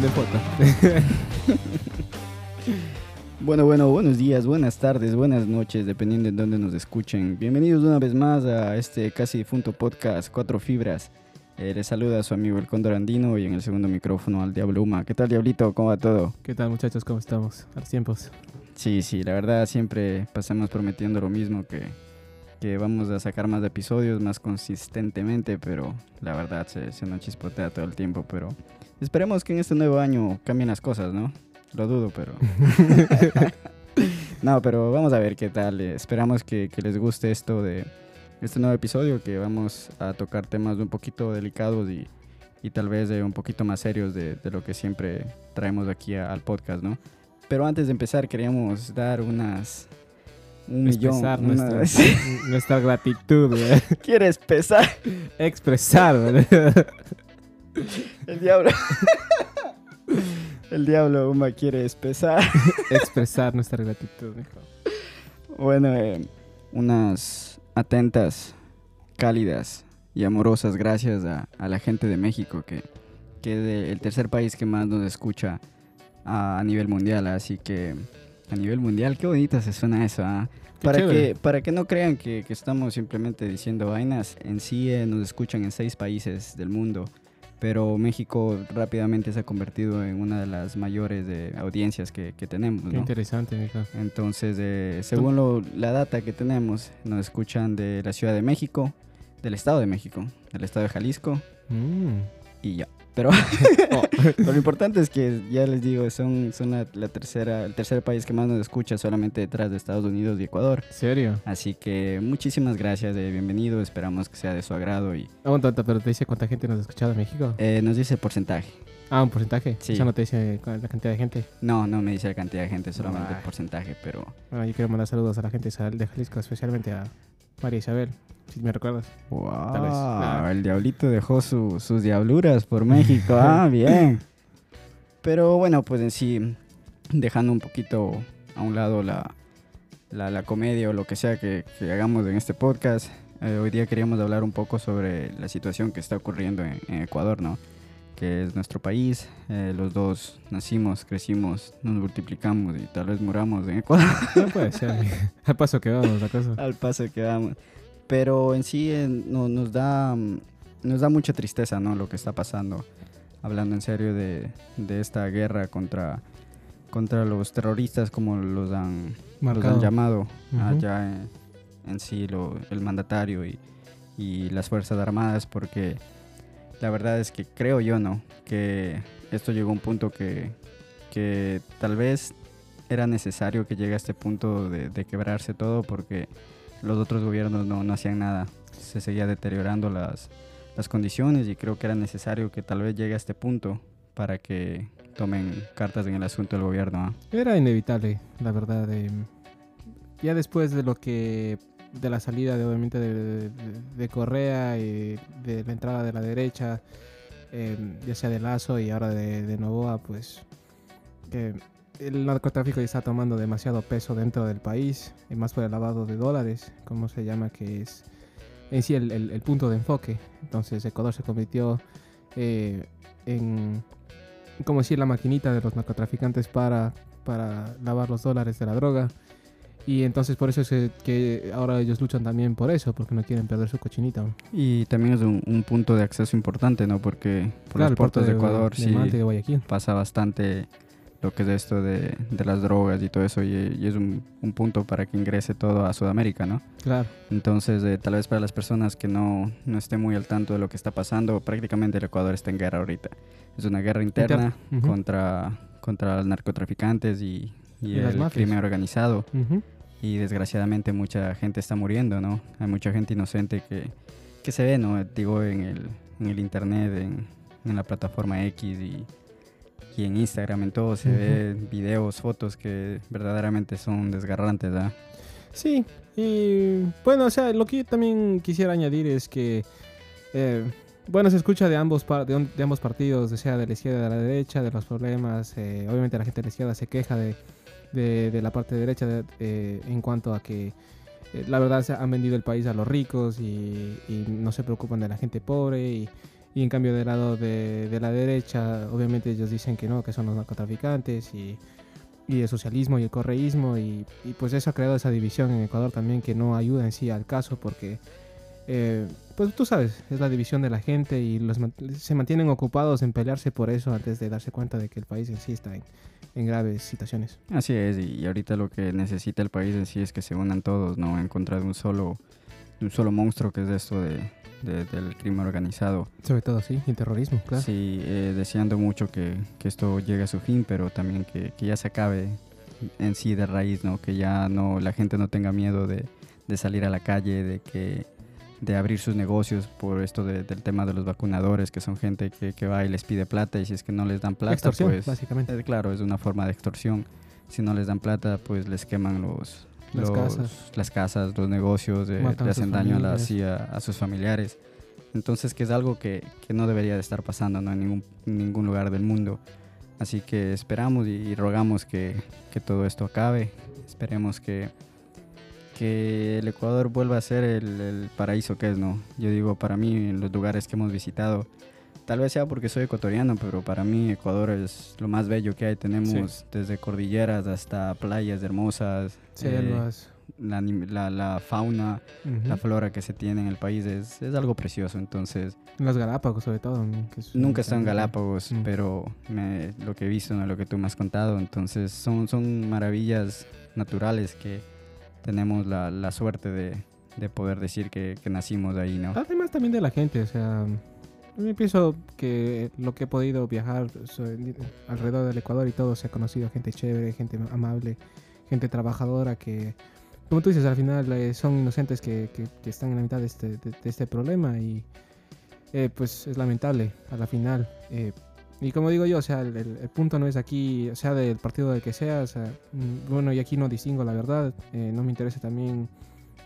prender foto. Bueno, bueno, buenos días, buenas tardes, buenas noches, dependiendo de dónde nos escuchen. Bienvenidos una vez más a este casi difunto podcast Cuatro Fibras. Eh, les saluda a su amigo el Cóndor Andino y en el segundo micrófono al Diablo Uma. ¿Qué tal, Diablito? ¿Cómo va todo? ¿Qué tal muchachos? ¿Cómo estamos? A los tiempos. Sí, sí, la verdad siempre pasamos prometiendo lo mismo, que, que vamos a sacar más episodios más consistentemente, pero la verdad se, se nos chispotea todo el tiempo, pero esperemos que en este nuevo año cambien las cosas, ¿no? Lo dudo, pero... no, pero vamos a ver qué tal. Esperamos que, que les guste esto de este nuevo episodio, que vamos a tocar temas un poquito delicados y, y tal vez de un poquito más serios de, de lo que siempre traemos aquí a- al podcast, ¿no? Pero antes de empezar queríamos dar unas... Un Expresar millón, una- nuestra, nuestra gratitud. güey. ¿Quieres pesar? Expresar. güey. El diablo. El diablo Uma quiere pesar. Expresar nuestra gratitud. mijo. Bueno, eh, unas atentas, cálidas y amorosas gracias a, a la gente de México, que, que es el tercer país que más nos escucha a, a nivel mundial. Así que a nivel mundial, qué bonito se suena eso. ah. Para que, para que no crean que, que estamos simplemente diciendo vainas, en sí eh, nos escuchan en seis países del mundo. Pero México rápidamente se ha convertido en una de las mayores de audiencias que, que tenemos. Qué ¿no? interesante. Entonces, eh, según lo- la data que tenemos, nos escuchan de la Ciudad de México, del Estado de México, del Estado de Jalisco Mm. y ya. Pero, Oh. pero lo importante es que, ya les digo, son, son la, la tercera, el tercer país que más nos escucha, solamente detrás de Estados Unidos y Ecuador. ¿Serio? Así que muchísimas gracias, eh, bienvenido, esperamos que sea de su agrado y Aguanta, aguanta, pero te dice cuánta gente nos ha escuchado en México. eh, nos dice porcentaje. Ah, un porcentaje. Sí. Eso no te dice la cantidad de gente. No, no me dice la cantidad de gente, solamente el Ay. porcentaje, pero Bueno, yo quiero mandar saludos a la gente de Jalisco, especialmente a María Isabel, si me recuerdas. Wow, Tal vez. Nah. el diablito dejó su- sus diabluras por México. Ah, bien. Pero bueno, pues en sí, dejando un poquito a un lado la, la, la comedia o lo que sea que, que hagamos en este podcast, eh, hoy día queríamos hablar un poco sobre la situación que está ocurriendo en, en Ecuador, ¿no? Que es nuestro país. eh, los dos nacimos, crecimos, nos multiplicamos y tal vez muramos en Ecuador. No puede ser. Al paso que vamos, la cosa. al paso que vamos. Pero en sí eh, no- nos, da, mm, nos da mucha tristeza ¿no? lo que está pasando. Hablando en serio de, de esta guerra contra, contra los terroristas, como los han, los han llamado allá en, en sí lo- el mandatario y, y las Fuerzas Armadas, porque la verdad es que creo yo, ¿no? Que esto llegó a un punto que, que tal vez era necesario que llegue a este punto de, de quebrarse todo porque los otros gobiernos no, no hacían nada. Se seguía deteriorando las, las condiciones y creo que era necesario que tal vez llegue a este punto para que tomen cartas en el asunto del gobierno. ¿ah? Era inevitable, la verdad. eh, ya después de lo que. de la salida, de, obviamente, de Correa y de la entrada de la derecha, eh, ya sea de Lazo y ahora de, de Novoa, pues. El narcotráfico ya está tomando demasiado peso dentro del país, y más por el lavado de dólares, como se llama, que es en sí el, el- el punto de enfoque. Entonces, Ecuador se convirtió eh, en como decir la maquinita de los narcotraficantes para, para lavar los dólares de la droga. Y entonces por eso es que- ahora ellos luchan también por eso, porque no quieren perder su cochinita. Y también es un, un punto de acceso importante, ¿no? Porque por Claro, los puertos de, Ecuador de sí de pasa bastante lo que es esto de, de las drogas y todo eso y, y es un, un punto para que ingrese todo a Sudamérica, ¿no? Claro, Entonces, eh, tal vez para las personas que no, no estén muy al tanto de lo que está pasando, prácticamente el Ecuador está en guerra ahorita. Es una guerra interna contra, contra los narcotraficantes y, y Y las el crimen organizado. Y desgraciadamente mucha gente está muriendo, ¿no? Hay mucha gente inocente que, que se ve, ¿no? Digo, en el, en el internet, en, en la plataforma X y, y en Instagram, en todo, se Ujú. ve videos, fotos que verdaderamente son desgarrantes, ¿ah? Sí, y bueno, o sea, lo que yo también quisiera añadir es que, eh, bueno, se escucha de ambos, par- de, de ambos partidos, o sea, de la izquierda y de la derecha, de los problemas. eh, obviamente la gente de la izquierda se queja de, de, de la parte derecha de- eh, en cuanto a que eh, la verdad se han vendido el país a los ricos y, y no se preocupan de la gente pobre y, Y en cambio del lado de, de la derecha, obviamente ellos dicen que no, que son los narcotraficantes y, y el socialismo y el correísmo. Y, pues eso ha creado esa división en Ecuador también que no ayuda en sí al caso porque eh, pues tú sabes, es la división de la gente y los se mantienen ocupados en pelearse por eso antes de darse cuenta de que el país en sí está en, en graves situaciones. Así es, y ahorita lo que necesita el país en sí es que se unan todos, ¿no? En contra un solo, de un solo monstruo que es esto de, de- del crimen organizado. Sobre todo, sí, y terrorismo, claro. Sí, eh, deseando mucho que, que esto llegue a su fin, pero también que, que ya se acabe en sí de raíz, ¿no? Que ya no la gente no tenga miedo de, de salir a la calle, de que de abrir sus negocios por esto de- del tema de los vacunadores, que son gente que, que va y les pide plata y si es que no les dan plata, Extorsión, pues básicamente. eh, claro, es una forma de extorsión. Si no les dan plata, pues les queman los, Las los- casas. las casas, los negocios, eh, le hacen daño a, la- sí, a, a sus familiares. Entonces, que es algo que, que no debería de estar pasando ¿no? en, ningún, en ningún lugar del mundo. Así que esperamos y, y rogamos que, que todo esto acabe. Esperemos que, que el Ecuador vuelva a ser el, el paraíso que es, ¿no? Yo digo, para mí, en los lugares que hemos visitado, tal vez sea porque soy ecuatoriano, pero para mí Ecuador es lo más bello que hay. Tenemos desde cordilleras hasta playas hermosas, eh, Selvas. la, la- la fauna, ujú. la flora que se tiene en el país es, es algo precioso. Entonces, Las Galápagos, sobre todo. ¿no? que es nunca he estado en. Galápagos, Mm. pero me- lo que he visto, ¿no? lo que tú me has contado, entonces son, son maravillas naturales que tenemos la, la suerte de, de poder decir que, que nacimos ahí, ¿no? Además también de la gente, o sea, yo pienso que lo que he podido viajar alrededor del Ecuador y todo, se ha conocido gente chévere, gente amable, gente trabajadora que, como tú dices, al final eh, son inocentes que, que- que están en la mitad de este, de, este problema y eh, pues es lamentable a la final. eh, y como digo yo, o sea, el, el- el punto no es aquí, o sea, del partido del que sea, o sea, mm, bueno, y aquí no distingo la verdad, eh, no me interesa también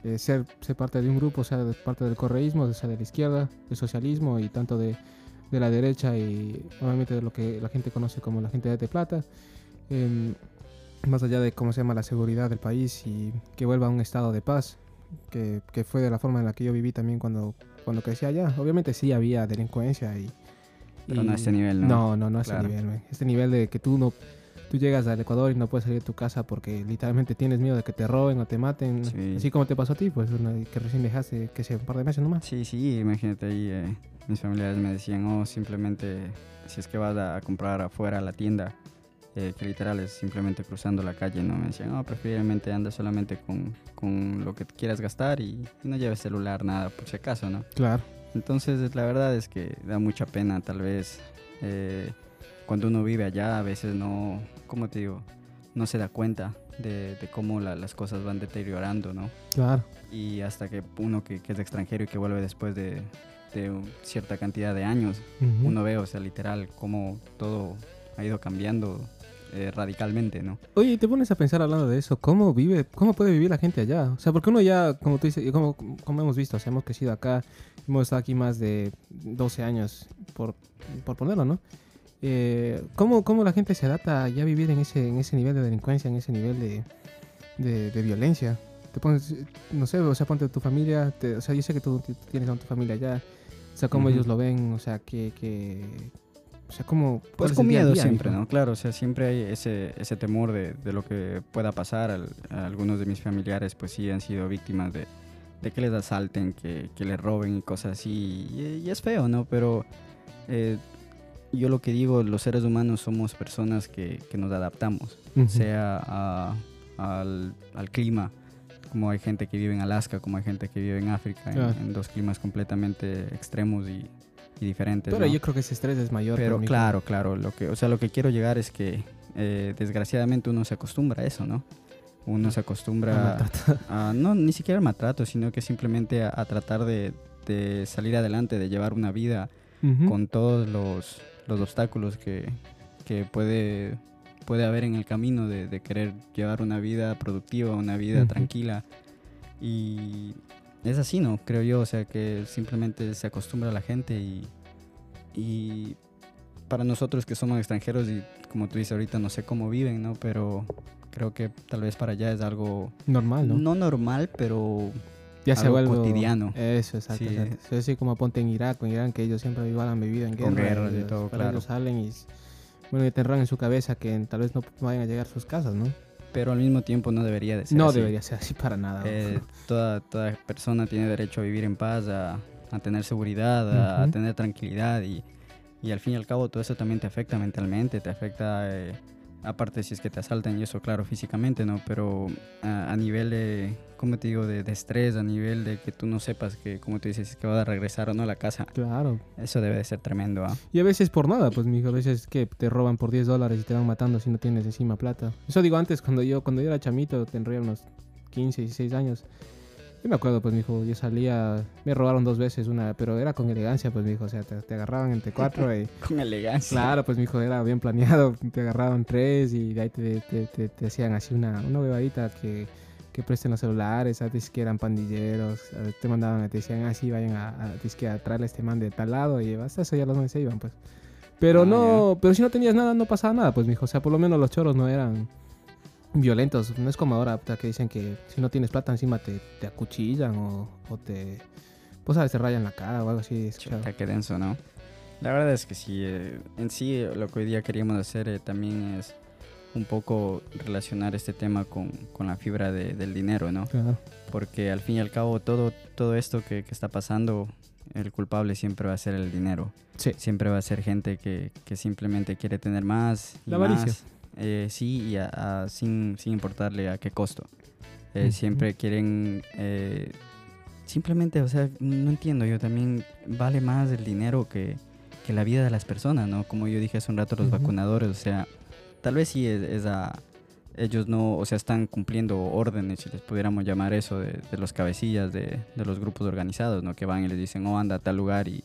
eh, ser, ser parte de un grupo, sea, parte del correísmo, sea, de la izquierda, del socialismo y tanto de, de la derecha y obviamente de lo que la gente conoce como la gente de plata. em, más allá de cómo se llama la seguridad del país y que vuelva a un estado de paz, que, que fue de la forma en la que yo viví también cuando, cuando crecí allá. Obviamente sí había delincuencia y... Pero y- no a este nivel, ¿no? No, no, no a Claro. nivel, man. Este nivel de que tú no... Tú llegas al Ecuador y no puedes salir de tu casa porque literalmente tienes miedo de que te roben o te maten. Sí. Así como te pasó a ti, pues una- que recién dejaste, que sea un par de meses nomás. Sí, sí, imagínate ahí, eh, mis familiares me decían, oh, simplemente si es que vas a comprar afuera a la tienda, eh, que literal es simplemente cruzando la calle, ¿no? Me decían, oh, preferiblemente anda solamente con, con lo que quieras gastar y, y no lleves celular, nada, por si acaso, ¿no? Claro. Entonces, la verdad es que da mucha pena, tal vez, eh, cuando uno vive allá, a veces no, ¿cómo te digo? No se da cuenta de, de cómo la- las cosas van deteriorando, ¿no? Claro. y hasta que uno que, que es extranjero y que vuelve después de, de cierta cantidad de años, uno ve, o sea, literal, cómo todo ha ido cambiando eh, radicalmente, ¿no? Oye, te pones a pensar hablando de eso, ¿cómo vive, cómo puede vivir la gente allá? O sea, porque uno ya, como tú dices, y como, como hemos visto, o sea, hemos crecido acá, hemos estado aquí más de 12 años, por, por ponerlo, ¿no? Eh, ¿cómo, ¿Cómo la gente se adapta ya a vivir en ese, en ese nivel de delincuencia, en ese nivel de, de, de violencia? Te pones, no sé, o sea, ponte tu familia, te- o sea, yo sé que tú tienes a tu familia allá, o sea, cómo ellos lo ven, o sea, que, que o sea, cuál Pues es con día miedo día, siempre? ¿no? Claro, o sea, siempre hay ese, ese temor de, de lo que pueda pasar. Al- a algunos de mis familiares, pues sí, han sido víctimas de, de que les asalten, que, que les roben y cosas así. Y, y es feo, ¿no? Pero eh, yo lo que digo, los seres humanos somos personas que, que nos adaptamos. Sea a- al, al clima, como hay gente que vive en Alaska, como hay gente que vive en África, en- Claro. en, dos climas completamente extremos y, y diferentes. Pero ¿no? yo creo que ese estrés es mayor. Pero claro, claro, lo que, o sea, lo que quiero llegar es que eh, desgraciadamente uno se acostumbra a eso, ¿no? Uno se acostumbra maltrato. a, no, ni siquiera al maltrato, sino que simplemente a, a tratar de, de salir adelante, de llevar una vida con todos los, los obstáculos que, que puede, puede haber en el camino de, de querer llevar una vida productiva, una vida Ujú. tranquila. Y es así, ¿no? Creo yo, o sea, que simplemente se acostumbra a la gente y, y para nosotros que somos extranjeros y como tú dices ahorita, no sé cómo viven, ¿no? Pero creo que tal vez para allá es algo Normal, ¿no? no normal, pero Ya se vuelve cotidiano. Eso, exacto. Sí. exacto. Es así como ponte en Irak en Irán, que ellos siempre igual han vivido en guerra. Con guerras y todo, claro. ellos salen y, bueno, y tendrán en su cabeza que tal vez no vayan a llegar a sus casas, ¿no? Pero al mismo tiempo no debería de ser No así. debería ser así para nada. Eh, toda, toda persona tiene derecho a vivir en paz, a, a tener seguridad, a, tener tranquilidad y, y al fin y al cabo todo eso también te afecta mentalmente, te afecta, eh, aparte si es que te asaltan y eso, claro, físicamente, ¿no? Pero a, a nivel de, ¿cómo te digo?, de, de estrés, a nivel de que tú no sepas que, como tú dices, que vas a regresar o no a la casa, Claro. eso debe de ser tremendo, ¿ah? Y a veces por nada, pues, mijo. A veces que te roban por 10 dólares y te van matando si no tienes encima plata. Eso digo antes, cuando yo, cuando yo era chamito, tendría unos 15, 16 años. Yo me acuerdo, pues, mijo, yo salía, me robaron dos veces una, pero era con elegancia, pues, mijo. O sea, te, te agarraban entre cuatro y... Con elegancia. Claro, pues, mijo, era bien planeado. Te agarraban tres y de ahí te, te, te- te hacían así una, una huevadita que, que presten los celulares, antes que eran pandilleros. a- Te mandaban, te decían así, vayan a, a, a traerle a este man de tal lado y hasta eso ya los manes se iban, pues. Pero Ah, no, pero si no tenías nada, no pasaba nada, pues, mijo. O sea, por lo menos los choros no eran violentos. No es como ahora, que dicen que si no tienes plata encima te, te acuchillan o, o te... Pues, sabes, te rayan la cara o algo así. Chuta, qué denso, ¿no? La verdad es que sí, eh, en sí lo que hoy día queríamos hacer eh, también es un poco relacionar este tema con, con la fibra de- del dinero, ¿no? Claro. Porque al fin y al cabo todo, todo esto que, que está pasando, el culpable siempre va a ser el dinero. Sí. Siempre va a ser gente que, que simplemente quiere tener más. y La avaricia. más. Eh, sí, y a- a- sin, sin importarle a qué costo. Eh. Siempre quieren... eh, simplemente, o sea, no entiendo, yo también vale más el dinero que, que la vida de las personas, ¿no? Como yo dije hace un rato, los vacunadores, o sea, tal vez sí es, es a... Ellos no, o sea, están cumpliendo órdenes, si les pudiéramos llamar eso, de, de los cabecillas de, de los grupos organizados, ¿no? Que van y les dicen, oh, anda a tal lugar y,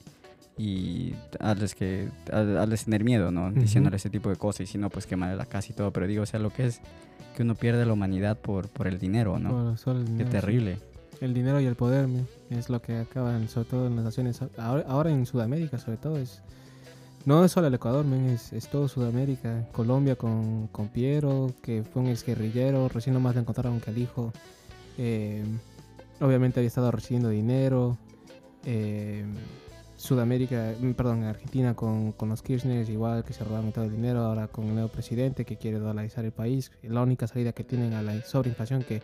y hazles, que, haz- hazles tener miedo, ¿no? Diciéndole ese tipo de cosas y si no, pues quemar la casa y todo. Pero digo, o sea, lo que es que uno pierde la humanidad por, por el dinero, ¿no? Por el Qué sí. terrible. El dinero y el poder es lo que acaban, sobre todo en las naciones, ahora, ahora en Sudamérica sobre todo, es no es solo el Ecuador, men, es, es todo Sudamérica, Colombia con, con Piero, que fue un ex guerrillero, recién nomás le encontraron que al hijo, eh, obviamente había estado recibiendo dinero, eh, Sudamérica, mm, perdón, Argentina con, con los Kirchner, igual que se robaron todo el dinero, ahora con el nuevo presidente que quiere dolarizar el país, la única salida que tienen a la sobreinflación que,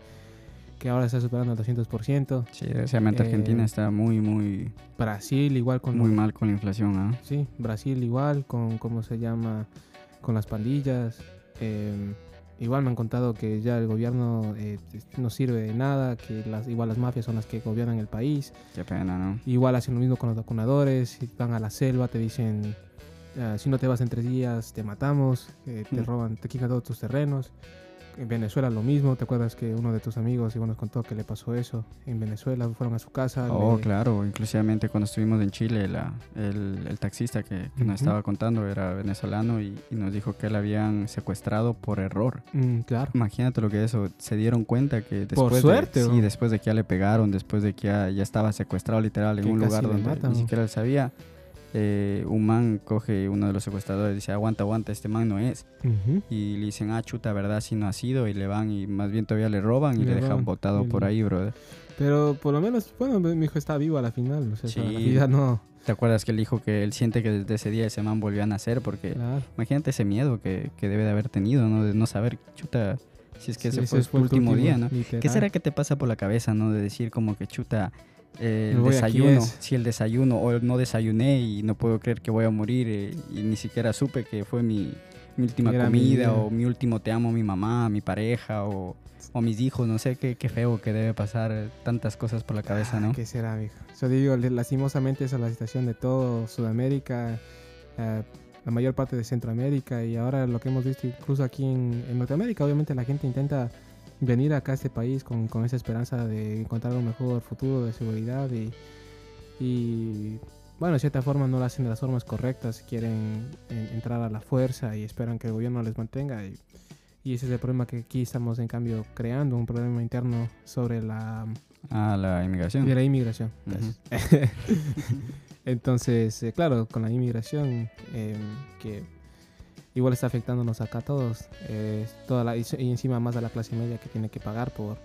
que ahora está superando el 200%. Sí, desgraciadamente Eh, Argentina está muy, muy, Brasil igual con muy mal con la inflación, ¿ah? sí, Brasil igual con cómo se llama con las pandillas. eh, igual me han contado que ya el gobierno eh, no sirve de nada, que las igual las mafias son las que gobiernan el país. Qué pena, ¿no? Igual hacen lo mismo con los vacunadores, si van a la selva te dicen "Ah, si no te vas en tres días te matamos, eh, te Mm. roban, te quitan todos tus terrenos. En Venezuela lo mismo, ¿te acuerdas que uno de tus amigos igual nos contó que le pasó eso? En Venezuela fueron a su casa. Oh, le- claro, inclusivamente cuando estuvimos en Chile, la, el, el taxista que, que nos estaba contando era venezolano y, y nos dijo que le habían secuestrado por error. Mm, claro. Imagínate lo que es eso, se dieron cuenta que después de, suerte, sí, ¿o? después de que ya le pegaron, después de que ya, ya estaba secuestrado literal en Que un lugar donde matan, ni siquiera él sabía, eh, un man coge uno de los secuestradores y dice, aguanta, aguanta, este man no es. Ujú. Y le dicen, ah, chuta, ¿verdad? Si no ha sido. Y le van y más bien todavía le roban y Le le, dejan botado y por le- ahí, brother. Pero por lo menos, bueno, mi hijo está vivo a la final. O sea, Sí. la vida no. ¿Te acuerdas que él dijo que él siente que desde ese día ese man volvió a nacer? Porque Claro. imagínate ese miedo que, que debe de haber tenido, ¿no? De no saber, chuta, si es que Sí, ese fue, ese su último, día, ¿no? literal. ¿Qué será que te pasa por la cabeza, no? De decir como que chuta, eh, el desayuno, es. si el desayuno, o no desayuné y no puedo creer que voy a morir eh, y ni siquiera supe que fue mi, mi última Era comida o mi último te amo, mi mamá, mi pareja o, o mis hijos, no sé qué, qué feo que debe pasar tantas cosas por la cabeza, Ah, ¿no? ¿Qué será, mijo? Yo digo, lastimosamente esa es la situación de todo Sudamérica, eh, la mayor parte de Centroamérica y ahora lo que hemos visto incluso aquí en, en Norteamérica, obviamente la gente intenta venir acá a este país con, con esa esperanza de encontrar un mejor futuro de seguridad y, y bueno, de cierta forma no lo hacen de las formas correctas, quieren en- entrar a la fuerza y esperan que el gobierno les mantenga y, y ese es el problema que aquí estamos en cambio creando, un problema interno sobre la Ah, la inmigración. de la inmigración. Gracias. Entonces, eh, claro, con la inmigración, eh, que igual está afectándonos acá a todos, eh, toda la, y, encima más a la clase media que tiene que pagar por,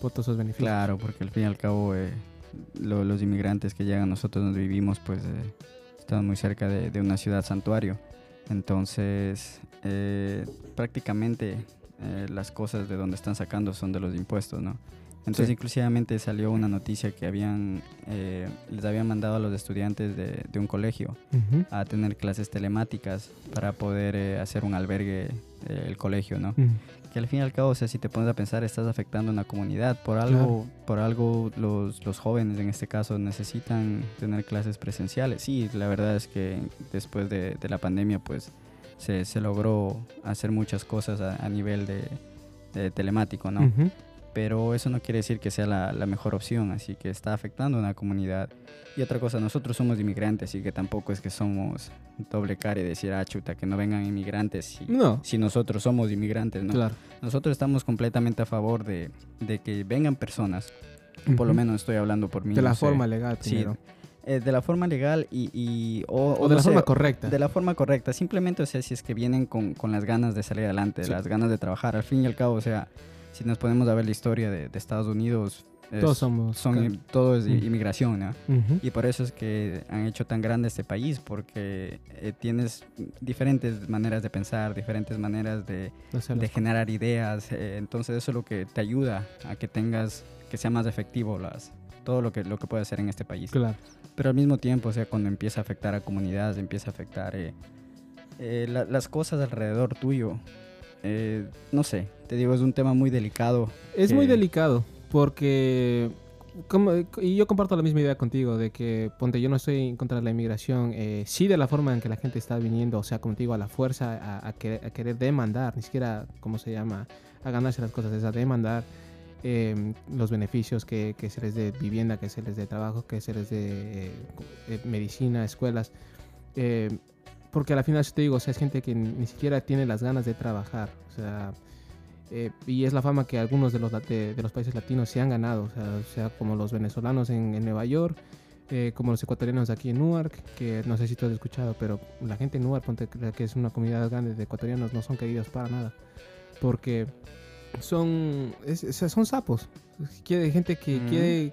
por todos esos beneficios. Claro, porque al fin y al cabo eh, lo- los inmigrantes que llegan, nosotros donde vivimos, pues eh, estamos muy cerca de, de una ciudad santuario. Entonces, eh, prácticamente eh, las cosas de donde están sacando son de los impuestos, ¿no? Entonces, Sí. inclusivamente salió una noticia que habían, eh, les habían mandado a los estudiantes de, de un colegio a tener clases telemáticas para poder eh, hacer un albergue eh, el colegio, ¿no? que al fin y al cabo, o sea, si te pones a pensar, estás afectando a una comunidad. Por algo, por algo los, los jóvenes en este caso necesitan tener clases presenciales. Sí, la verdad es que después de, de la pandemia, pues se, se logró hacer muchas cosas a, a nivel de, de telemático, ¿no? Ujú. Pero eso no quiere decir que sea la, la mejor opción, así que está afectando a una comunidad. Y otra cosa, nosotros somos inmigrantes, así que tampoco es que somos doble cara y decir, ah, chuta, que no vengan inmigrantes si, No, si nosotros somos inmigrantes, ¿no? claro. Nosotros estamos completamente a favor de, de que vengan personas, por lo menos estoy hablando por mí. De la sé, forma legal sí, eh, de la forma legal y... y- o, o o de no la sé, forma correcta. de la forma correcta. Simplemente, o sea, si es que vienen con, con las ganas de salir adelante, Sí. las ganas de trabajar. Al fin y al cabo, o sea, si nos ponemos a ver la historia de, de Estados Unidos, es- Todos somos. son, claro. todo es Mm. inmigración, ¿no? Ujú. Y por eso es que han hecho tan grande este país, porque eh, tienes diferentes maneras de pensar, diferentes maneras de, generar ideas. eh, entonces eso es lo que te ayuda a que tengas, que sea más efectivo las, todo lo que, lo que puede hacer en este país. Claro. Pero al mismo tiempo, o sea, cuando empieza a afectar a comunidades, empieza a afectar eh, eh, la- las cosas alrededor tuyo, eh, no sé, te digo, es un tema muy delicado. Es muy delicado porque como, y yo comparto la misma idea contigo de que ponte yo no estoy en contra de la inmigración eh, sí de la forma en que la gente está viniendo o sea digo a la fuerza a, a querer, a querer demandar ni siquiera cómo se llama a ganarse las cosas es a demandar eh, los beneficios que, que se les dé vivienda que se les dé trabajo que se les dé eh, eh, medicina escuelas eh, porque al final yo te digo o sea es gente que ni siquiera tiene las ganas de trabajar o sea eh, y es la fama que algunos de los, de, de los países latinos se han ganado, o sea, o sea, como los venezolanos en, en Nueva York, eh, como los ecuatorianos aquí en Newark, que no sé si tú has escuchado, pero la gente en Newark, ponte que es una comunidad grande de ecuatorianos, no son queridos para nada, porque son, es- son sapos, quiere gente que quiere...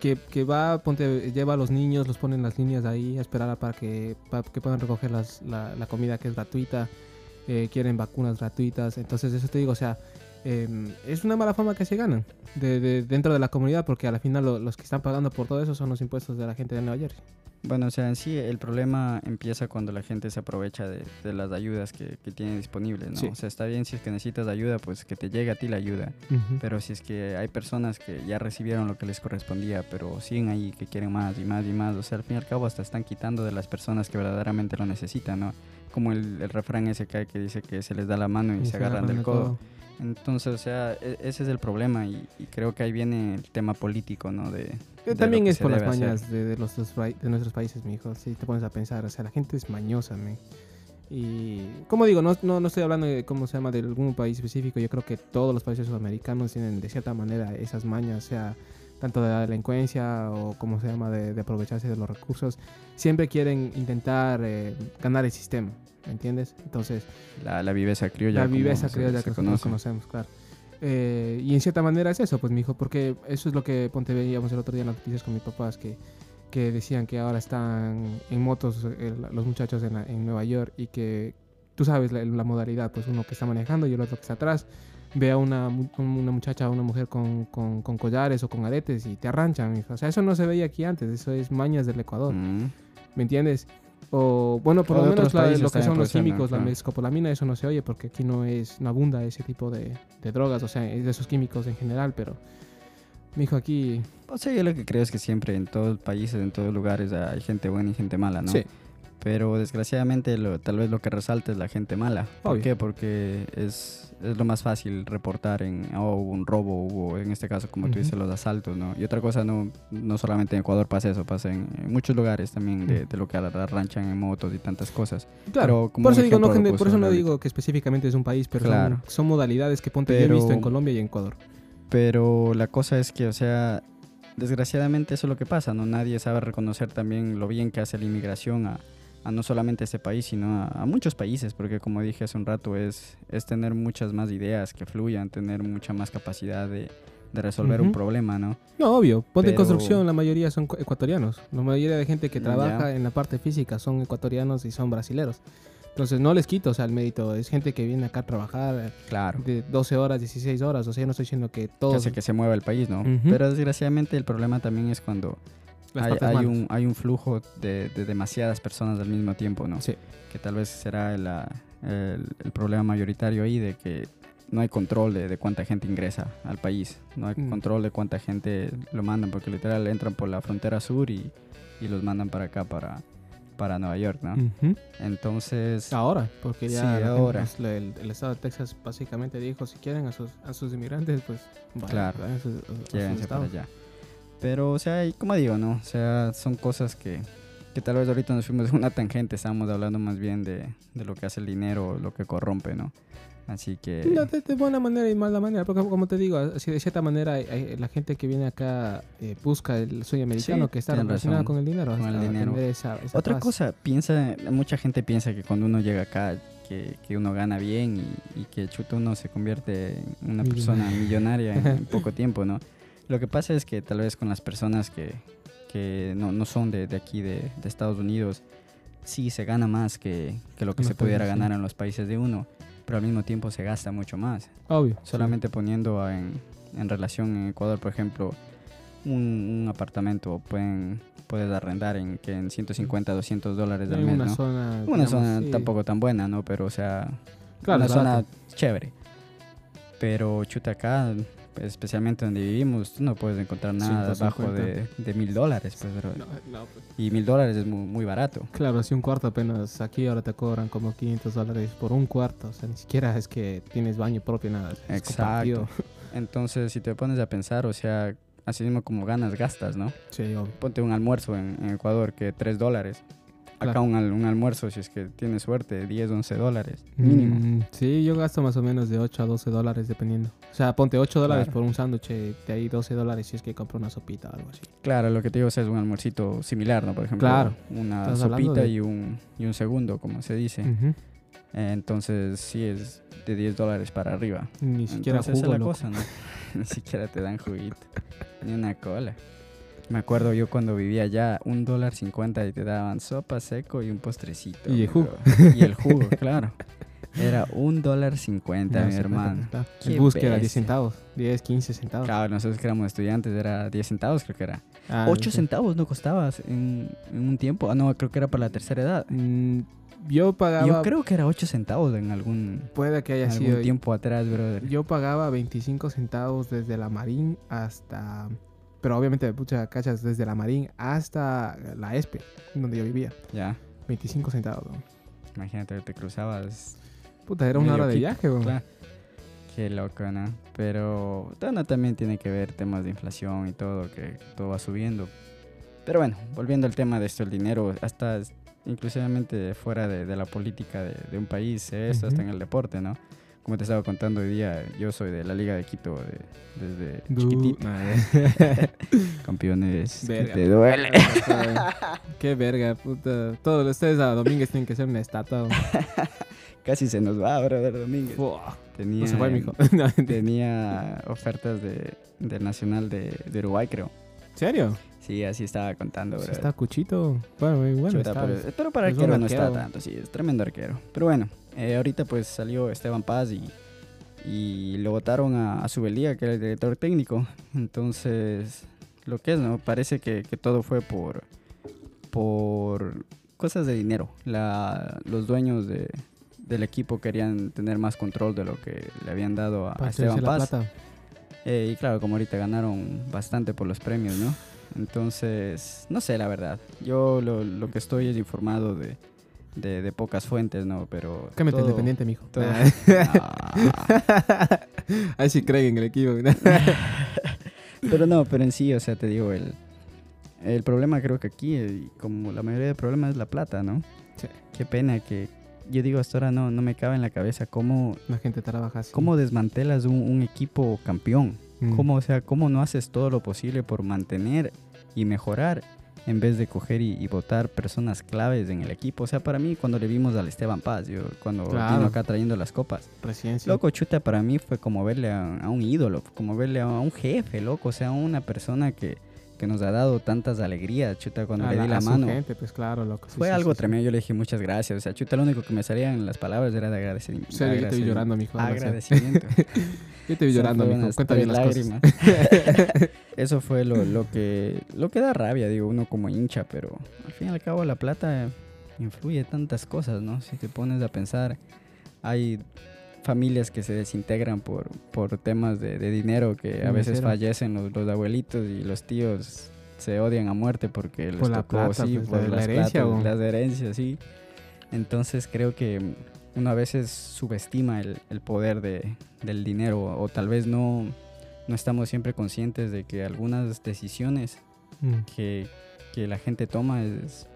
Que, que va, ponte, lleva a los niños, los pone en las líneas ahí a esperar a para que, para que puedan recoger las- la, la comida que es gratuita eh, quieren vacunas gratuitas. Entonces, eso te digo, o sea, eh, es una mala fama que se ganan de, de- dentro de la comunidad porque al final lo- los que están pagando por todo eso son los impuestos de la gente de Nueva Jersey. Bueno, o sea, en sí el problema empieza cuando la gente se aprovecha de, de las ayudas que, que tiene disponibles, ¿no? Sí. O sea, está bien si es que necesitas ayuda, pues que te llegue a ti la ayuda. Pero si es que hay personas que ya recibieron lo que les correspondía, pero siguen ahí que quieren más y más y más, o sea, al fin y al cabo hasta están quitando de las personas que verdaderamente lo necesitan, ¿no? Como el, el refrán ese que hay que dice que se les da la mano y, se agarran del de codo. todo. Entonces, o sea, e- ese es el problema y, y creo que ahí viene el tema político, ¿no? De, de También es por las mañas de, de los, de nuestros países, mi hijo. Si te pones a pensar, o sea, la gente es mañosa, men. Y, como digo, no, no, no estoy hablando de cómo se llama de algún país específico. Yo creo que todos los países sudamericanos tienen de cierta manera esas mañas, o sea, tanto de la delincuencia o como se llama de, de aprovecharse de los recursos. Siempre quieren intentar eh, ganar el sistema, ¿me entiendes? Entonces, La, la viveza criolla. la viveza que nosotros conoce. conocemos, claro. Eh, y en cierta manera es eso, pues, mi hijo, porque eso es lo que ponte veíamos el otro día en las noticias con mis papás, que, que decían que ahora están en motos eh, los muchachos en, en Nueva York y que tú sabes la, la modalidad, pues uno que está manejando y el otro que está atrás, ve a una, una muchacha o una mujer con, con, con collares o con aretes y te arranchan. O sea, eso no se veía aquí antes, eso es mañas del Ecuador. Mm. ¿Me entiendes? O bueno, por O lo menos la- lo que son los ser, ¿no? químicos, la mescopolamina, eso no se oye porque aquí no es no abunda ese tipo de, de drogas, o sea, es de esos químicos en general, pero mi hijo aquí O sea, yo lo que creo es que siempre en todos los países, en todos lugares hay gente buena y gente mala, ¿no? sí, Pero desgraciadamente lo, tal vez lo que resalta es la gente mala. ¿Por Obvio. qué? Porque es, es lo más fácil reportar en oh, hubo un robo, hubo en este caso como tú Ujú. dices los asaltos, ¿no? Y otra cosa, no, no solamente en Ecuador pasa eso, pasa en, en muchos lugares también de, lo que arranchan en motos y tantas cosas. claro. Pero como por eso digo no, por eso ahorita. digo que específicamente es un país, pero son- Claro. son, modalidades que ponte yo he visto Pero- en Colombia y en Ecuador. Pero la cosa es que, o sea, desgraciadamente eso es lo que pasa, ¿no? Nadie sabe reconocer también lo bien que hace la inmigración a, a no solamente este país, sino a, a muchos países, porque como dije hace un rato, es, es tener muchas más ideas que fluyan, tener mucha más capacidad de, de resolver un Ujú. problema, ¿no? No, obvio. Ponte en Pero- construcción, la mayoría son ecuatorianos. La mayoría de gente que Ya. trabaja en la parte física son ecuatorianos y son brasileros. Entonces no les quito, o sea, el mérito. Es gente que viene acá a trabajar Claro. de 12 horas, 16 horas. O sea, yo no estoy diciendo que Que todos... hace que se mueva el país, ¿no? Ujú. Pero desgraciadamente el problema también es cuando las hay, un, hay un flujo de, de demasiadas personas al mismo tiempo, ¿no? Sí. Que tal vez será la- el, el problema mayoritario ahí de que no hay control de, de cuánta gente ingresa al país. No hay Mm. control de cuánta gente lo mandan, porque literal entran por la frontera sur y, y los mandan para acá, para, para Nueva York, ¿no? Entonces, Ahora, porque ya Sí, la gente, ahora. el, el estado de Texas básicamente dijo, si quieren a sus, a sus inmigrantes, pues vayan, Claro. vayan a sus, a- a sus llévense para allá. Pero, o sea, y como digo, ¿no? O sea, son cosas que, que tal vez ahorita nos fuimos de una tangente, estábamos hablando más bien de, de lo que hace el dinero, lo que corrompe, ¿no? Así que... No, de, de buena manera y mala manera, porque como te digo, así de cierta manera hay- hay- la gente que viene acá eh, busca el sueño americano Sí, que está relacionado razón. con el dinero. Con el dinero. esa- esa Otra paz. cosa, piensa, mucha gente piensa que cuando uno llega acá, que, que uno gana bien y, y que chuta uno se convierte en una persona millonaria en, en poco tiempo, ¿no? Lo que pasa es que tal vez con las personas que, que no, no son de, de aquí, de, de Estados Unidos, sí se gana más que, que lo que se pudiera sí. ganar en los países de uno, pero al mismo tiempo se gasta mucho más. Obvio. Solamente poniendo en, en relación en Ecuador, por ejemplo, un, un apartamento pueden, puedes arrendar en, que en 150, 200 dólares al mes, una ¿no? zona. Una digamos, zona sí. tampoco tan buena, ¿no? Pero, o sea, Claro, una zona chévere. Pero chuta acá, especialmente donde vivimos, tú no puedes encontrar nada 150. bajo de, de mil dólares, pues, bro. No, no, pues, Y mil dólares es muy, muy barato. Claro, si un cuarto apenas aquí ahora te cobran como 500 dólares por un cuarto. O sea, ni siquiera es que tienes baño propio, nada. es compartido. Exacto. Entonces, si te pones a pensar, o sea, así mismo como ganas, gastas, ¿no? Sí, obvio. Ponte un almuerzo en, en Ecuador que 3 dólares. Acá Claro. un, un almuerzo, si es que tienes suerte, 10, 11 dólares. Mínimo. Mm, sí, yo gasto más o menos de 8 a 12 dólares dependiendo. O sea, ponte 8 dólares Claro. por un sándwich, de ahí 12 dólares si es que compro una sopita o algo así. Claro, lo que te digo es un almuercito similar, ¿no? Por ejemplo, Claro. una sopita de- y, un, y un segundo, como se dice. Ujú. Eh, entonces, sí es de 10 dólares para arriba. Ni siquiera Entonces, jugo, es la cosa, ¿no? Ni siquiera te dan juguito. Ni una cola. Me acuerdo yo cuando vivía allá, un dólar cincuenta y te daban sopa seco y un postrecito. Y el jugo. Y el jugo, claro. Era un dólar cincuenta, mi hermano. El bus que era 10 bestia. centavos, 10, 15 centavos. Claro, nosotros que éramos estudiantes era 10 centavos, creo que era. Ah, 8 sí. centavos no costabas en, en un tiempo. Ah, no, creo que era para la tercera edad. Mm, yo pagaba, Yo creo que era 8 centavos en algún, puede que haya algún sido, tiempo atrás, brother. yo pagaba 25 centavos desde la Marín hasta, pero obviamente pucha cachas desde la Marín hasta la ESPE, donde yo vivía, Ya, 25 centavos. ¿no? imagínate, te cruzabas. Puta, era una hora de viaje, weón. claro. Qué loco, ¿no? Pero bueno, también tiene que ver temas de inflación y todo, que todo va subiendo. Pero bueno, volviendo al tema de esto, el dinero, hasta inclusivamente fuera de, de la política de, de un país, esto, hasta Ujú. en el deporte, ¿no? Como te estaba contando hoy día, yo soy de la Liga de Quito de- desde Du- chiquitito. Campeones, Verga. te duele. Qué verga, puta. Todos ustedes a Domínguez tienen que ser una estatua. Casi se nos va, brother Domínguez. Tenía, No se fue, mijo. No, ¿En tenía ofertas de, del Nacional de, de Uruguay, creo. serio? Sí, así estaba contando, Sí brother. está cuchito. Bueno, bueno. Chuta, está. pero, pero para un arquero no está arquero. tanto, sí, es tremendo arquero. Pero bueno, eh, ahorita pues salió Esteban Paz y, y lo votaron a, a Subelía, que era el director técnico. Entonces, lo que es, ¿no? Parece que, que todo fue por, por cosas de dinero. La, los dueños de, del equipo querían tener más control de lo que le habían dado a, Esteban Paz. Eh, y claro, como ahorita ganaron bastante por los premios, ¿no? Entonces, no sé, la verdad. Yo lo, lo que estoy es informado de, de, de pocas fuentes, ¿no? Pero. Cámbiate todo- independiente, mijo. todo- Ah. Ahí sí creen en el equipo. pero no, pero en sí, o sea, te digo, el, el problema creo que aquí, eh, como la mayoría de problemas, es la plata, ¿no? Sí. Qué pena que. Yo digo, hasta ahora no, no me cabe en la cabeza cómo, La gente trabaja así. cómo desmantelas un, un equipo campeón. Mm. ¿Cómo, o sea, cómo no haces todo lo posible por mantener y mejorar en vez de coger y, y votar personas claves en el equipo. O sea, para mí, cuando le vimos al Esteban Paz, yo, cuando Claro. vino acá trayendo las copas, Recién sí. loco, chuta, para mí fue como verle a, a un ídolo, como verle a un jefe, loco, o sea, una persona que, que nos ha dado tantas alegrías, chuta, cuando A le di la- mano. gente, pues claro, loco. sí, Fue sí, algo sí, sí. tremendo, yo le dije muchas gracias, o sea, chuta, lo único que me salían las palabras era de agradecimiento. En serio, yo te vi llorando, mijo. Agradecimiento. Yo te vi llorando, mijo. Cuenta bien las cosas. Eso fue lo, lo que lo que da rabia, digo, uno como hincha, pero al fin y al cabo la plata influye tantas cosas, ¿no? Si te pones a pensar, hay familias que se desintegran por, por temas de, de dinero, que a veces fallecen los, los abuelitos y los tíos se odian a muerte porque les Por la tocó, plata, sí, pues, por la- la las herencia, platas, las herencias, sí. Entonces creo que uno a veces subestima el, el poder de, del dinero o tal vez no, no estamos siempre conscientes de que algunas decisiones Mm. que, que la gente toma es-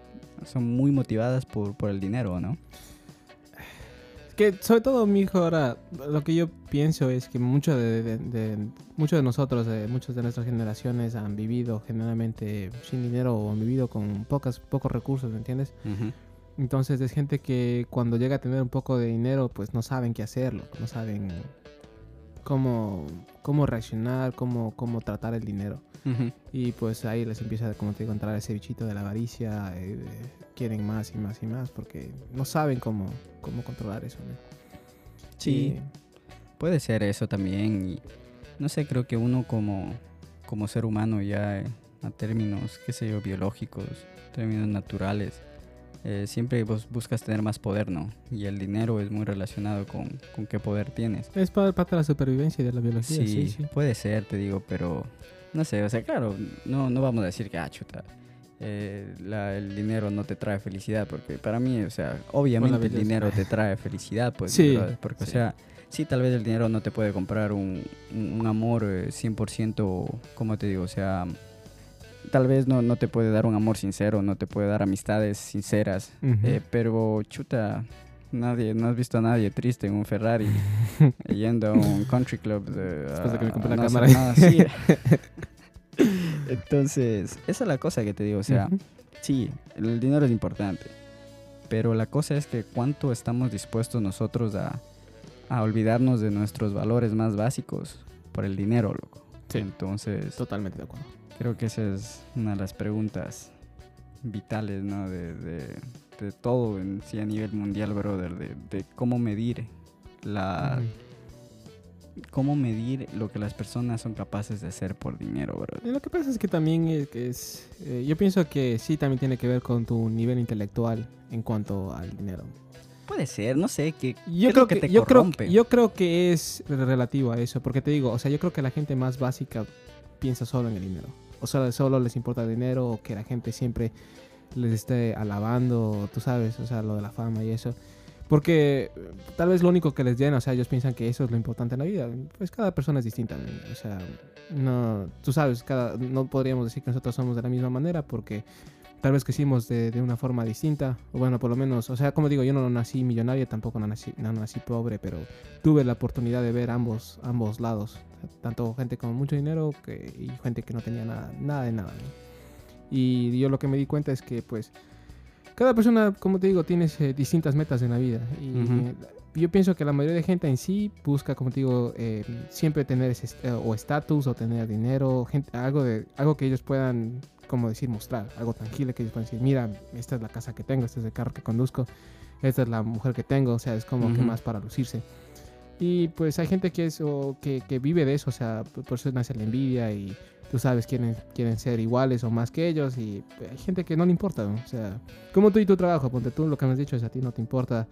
son muy motivadas por, por el dinero, ¿no? Que sobre todo, mi hijo, ahora lo que yo pienso es que mucho de, de- de- muchos de nosotros, eh, muchas de nuestras generaciones han vivido generalmente sin dinero o han vivido con pocas, pocos recursos, ¿me entiendes? Entonces es gente que cuando llega a tener un poco de dinero, pues no saben qué hacerlo, no saben cómo, cómo reaccionar, cómo, cómo tratar el dinero. Y pues ahí les empieza, como te digo, a entrar ese bichito de la avaricia, eh, de- quieren más y más y más porque no saben cómo, cómo controlar eso. ¿no? Sí, Y- puede ser eso también. Y no sé, creo que uno como, como ser humano ya eh, a términos, qué sé yo, biológicos, términos naturales, eh, siempre vos buscas tener más poder, ¿no? Y el dinero es muy relacionado con, con qué poder tienes. Es pa- parte de la supervivencia y de la biología, Sí, sí, sí. puede ser, te digo, pero no sé, o sea, claro, no, no vamos a decir que, ah, chuta, eh, la- el dinero no te trae felicidad, porque para mí, o sea, obviamente el dinero te trae felicidad, pues, Sí, porque, o sea, sí, tal vez el dinero no te puede comprar un, un- amor eh, 100%, ¿cómo te digo? O sea, tal vez no, no te puede dar un amor sincero, no te puede dar amistades sinceras, eh, pero chuta, nadie, no has visto a nadie triste en un Ferrari yendo a un country club. De, Después de que me a- compré la no cámara. nada así. Entonces, esa es la cosa que te digo, o sea, sí, el dinero es importante, pero la cosa es que cuánto estamos dispuestos nosotros a, a olvidarnos de nuestros valores más básicos por el dinero, loco. Sí. Entonces, Totalmente de acuerdo. Creo que esa es una de las preguntas vitales, ¿no? De, de- de todo en sí a nivel mundial, brother. De, de cómo medir la... Cómo medir lo que las personas son capaces de hacer por dinero, brother. Eh, Lo que pasa es que también es, que es- eh, yo pienso que sí también tiene que ver con tu nivel intelectual en cuanto al dinero. Puede ser, no sé, que Yo creo que, te yo creo, yo creo que es relativo a eso, porque te digo, o sea, yo creo que la gente más básica piensa solo en el dinero. O sea, solo les importa el dinero o que la gente siempre les esté alabando, tú sabes, o sea, lo de la fama y eso. Porque eh, tal vez lo único que les llena, o sea, ellos piensan que eso es lo importante en la vida. Pues cada persona es distinta, o sea, no, tú sabes, cada, no podríamos decir que nosotros somos de la misma manera porque tal vez crecimos de, de una forma distinta, o bueno, por lo menos, o sea, como digo, yo no nací millonario, tampoco no nací, no nací pobre, pero tuve la oportunidad de ver ambos, ambos lados, tanto gente con mucho dinero que, y gente que no tenía nada, nada de nada. ¿no? Y yo lo que me di cuenta es que, pues, cada persona, como te digo, tiene eh, distintas metas en la vida. Y Ujú. yo pienso que la mayoría de gente en sí busca, como te digo, eh, siempre tener ese eh, o estatus o tener dinero, gente, algo, de, algo que ellos puedan, como decir, mostrar, algo tangible que ellos puedan decir, mira, esta es la casa que tengo, este es el carro que conduzco, esta es la mujer que tengo, o sea, es como que Ujú. más para lucirse. Y pues hay gente que, es, o que, que vive de eso, o sea, por eso nace la envidia y tú sabes, quieren, quieren ser iguales o más que ellos y hay gente que no le importa, ¿no? o sea, como tú y tu trabajo, ponte tú, lo que me has dicho es a ti no te importa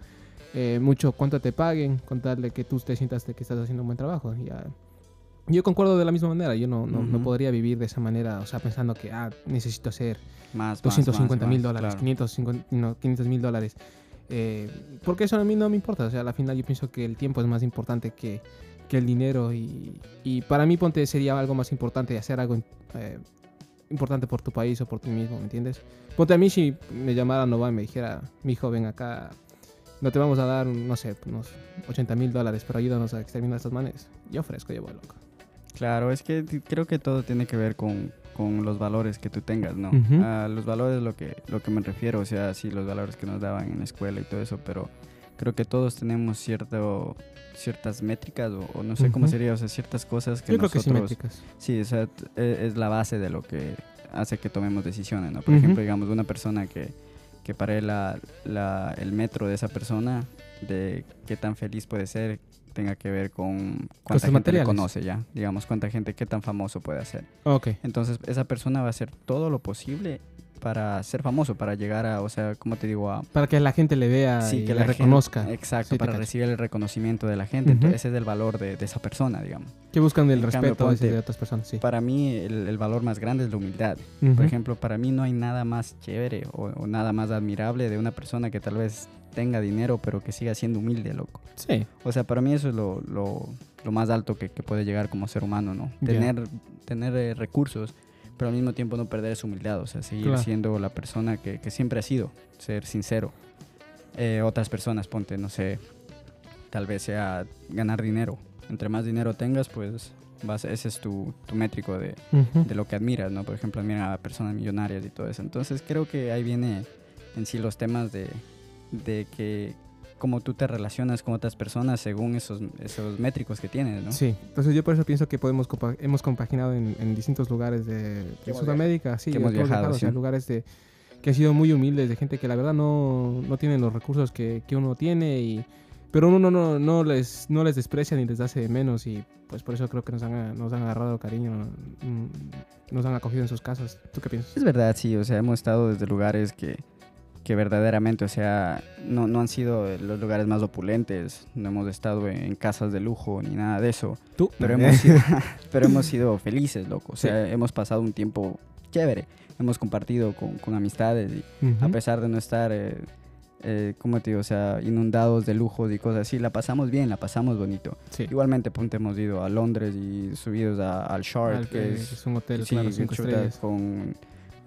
eh, mucho cuánto te paguen, contarle que tú te sientas que estás haciendo un buen trabajo. Ya. Yo concuerdo de la misma manera, yo no, no, no Ujú. podría vivir de esa manera, o sea, pensando que, ah, necesito hacer Más, más, 250 más, mil dólares, claro. 550 no, 500 mil dólares. Eh, porque eso a mí no me importa. O sea, al final yo pienso que el tiempo es más importante que, que el dinero. Y, y para mí, ponte, sería algo más importante hacer algo eh, importante por tu país o por ti mismo, ¿me entiendes? Ponte a mí si me llamara Nova y me dijera, mi hijo, ven acá, no te vamos a dar, no sé, unos 80 mil dólares, pero ayúdanos a exterminar estas manes. Yo ofrezco, yo voy loco. Claro, es que creo que todo tiene que ver con, con los valores que tú tengas, ¿no? Ujú. A los valores lo que, lo que me refiero, o sea, sí, los valores que nos daban en la escuela y todo eso, pero creo que todos tenemos cierto, ciertas métricas o, o no sé cómo sería, o sea, ciertas cosas que Yo creo que nosotros... simétricas. Sí, o sea, e- es la base de lo que hace que tomemos decisiones, ¿no? Por ejemplo, digamos, una persona que, que para él la, la- el metro de esa persona, de qué tan feliz puede ser, tenga que ver con cuánta gente le conoce ya, digamos, cuánta gente, qué tan famoso puede ser. Ok. Entonces, esa persona va a hacer todo lo posible para ser famoso, para llegar a, o sea, como te digo, a... Para que la gente le vea Sí, y que le la gente- reconozca. exacto, Sí, para recibir el reconocimiento de la gente. Entonces, ese es el valor de, de esa persona, digamos. Que buscan el En cambio, respeto ponte- de otras personas, sí. Para mí, el, el valor más grande es la humildad. Por ejemplo, para mí no hay nada más chévere o, o nada más admirable de una persona que tal vez tenga dinero, pero que siga siendo humilde, loco. Sí. O sea, para mí eso es lo, lo- lo más alto que, que puede llegar como ser humano, ¿no? Tener, tener eh, recursos, pero al mismo tiempo no perder su humildad, o sea, seguir Claro. siendo la persona que, que siempre ha sido, ser sincero. Eh, otras personas, ponte, no sé, tal vez sea ganar dinero. Entre más dinero tengas, pues vas, ese es tu, tu métrico de, de lo que admiras, ¿no? Por ejemplo, admira a personas millonarias y todo eso. Entonces creo que ahí viene en sí los temas de, de que cómo tú te relacionas con otras personas según esos, esos métricos que tienes, ¿no? Sí, entonces yo por eso pienso que podemos compa- hemos compaginado en, en distintos lugares de, de Sudamérica, sí, que hemos viajado, o sea, sí. lugares de que han sido muy humildes, de gente que la verdad no, no tienen los recursos que, que uno tiene y pero uno no, no, no les no les desprecia ni les hace de menos y pues por eso creo que nos han, nos han agarrado cariño, mm, nos han acogido en sus casas. ¿Tú qué piensas? Es verdad, sí, o sea, hemos estado desde lugares que, que verdaderamente, o sea, no, no han sido los lugares más opulentes, no hemos estado en, casas de lujo ni nada de eso, Tú, pero hemos sido, pero hemos sido felices, loco, o sea, hemos pasado un tiempo chévere, hemos compartido con, con amistades y, a pesar de no estar, eh, eh, ¿cómo te digo? O sea, inundados de lujos y cosas así, la pasamos bien, la pasamos bonito. Sí. Igualmente, ponte, hemos ido a Londres y subidos a- al Shark, Al- que es, un hotel, sí, claro, cinco estrellas. con,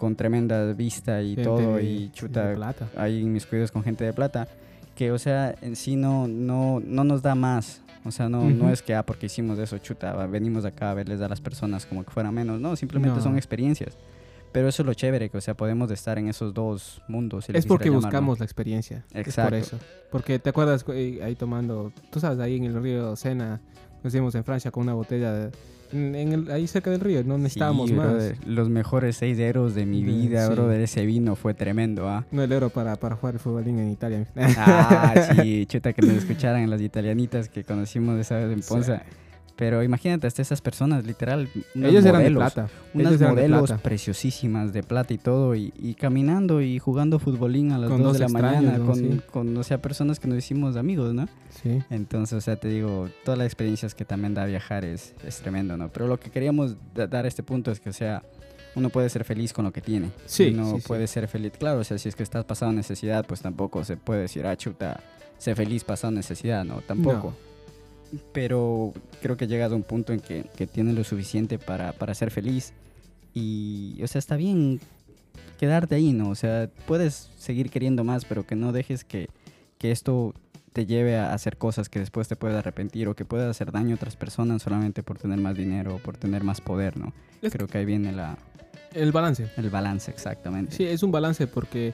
con tremenda vista y Gente todo, de- y chuta, plata. ahí inmiscuidos con gente de plata, que, o sea, en sí no, no, no nos da más. O sea, no, no Ujú. es que, ah, porque hicimos eso, chuta, venimos acá a verles a las personas como que fuera menos. No, simplemente No. son experiencias. Pero eso es lo chévere, que, o sea, podemos estar en esos dos mundos. si Es porque quisiera llamar, ¿no? buscamos la experiencia. Es por Exacto. eso. Porque te acuerdas ahí tomando, tú sabes, ahí en el río Sena, nos íbamos en Francia con una botella de- en, el- ahí cerca del río, no necesitábamos Sí, más. brother, Los mejores seis euros de mi vida, sí. bro, de ese vino fue tremendo, ¿ah? No el euro para, para jugar el futbolín en Italia. Ah, sí, chuta que nos escucharan las italianitas que conocimos esa vez en Ponza. Pero imagínate, hasta esas personas, literal, unas Ellos eran de modelos, plata. unas Ellos eran de modelos plata. preciosísimas de plata y todo, y, y caminando y jugando futbolín a las Con 2 de la mañana, con, Sí. con, o sea, personas que nos hicimos amigos, ¿no? Sí. Entonces, o sea, te digo, todas las experiencias que también da viajar es, es tremendo, ¿no? Pero lo que queríamos da- dar a este punto es que, o sea, uno puede ser feliz con lo que tiene. Sí, Uno sí, sí. puede ser feliz. Claro, o sea, si es que estás pasando necesidad, pues tampoco se puede decir, ah, chuta, sé feliz pasando necesidad, ¿no? Tampoco. Pero creo que llegas a un punto en que, que tienes lo suficiente para, para ser feliz. Y, o sea, está bien quedarte ahí, ¿no? O sea, puedes seguir queriendo más, pero que no dejes que, que esto te lleve a hacer cosas que después te puedas arrepentir o que puedas hacer daño a otras personas solamente por tener más dinero o por tener más poder, ¿no? Es- Creo que ahí viene la, El balance. el balance exactamente. Sí, es un balance porque,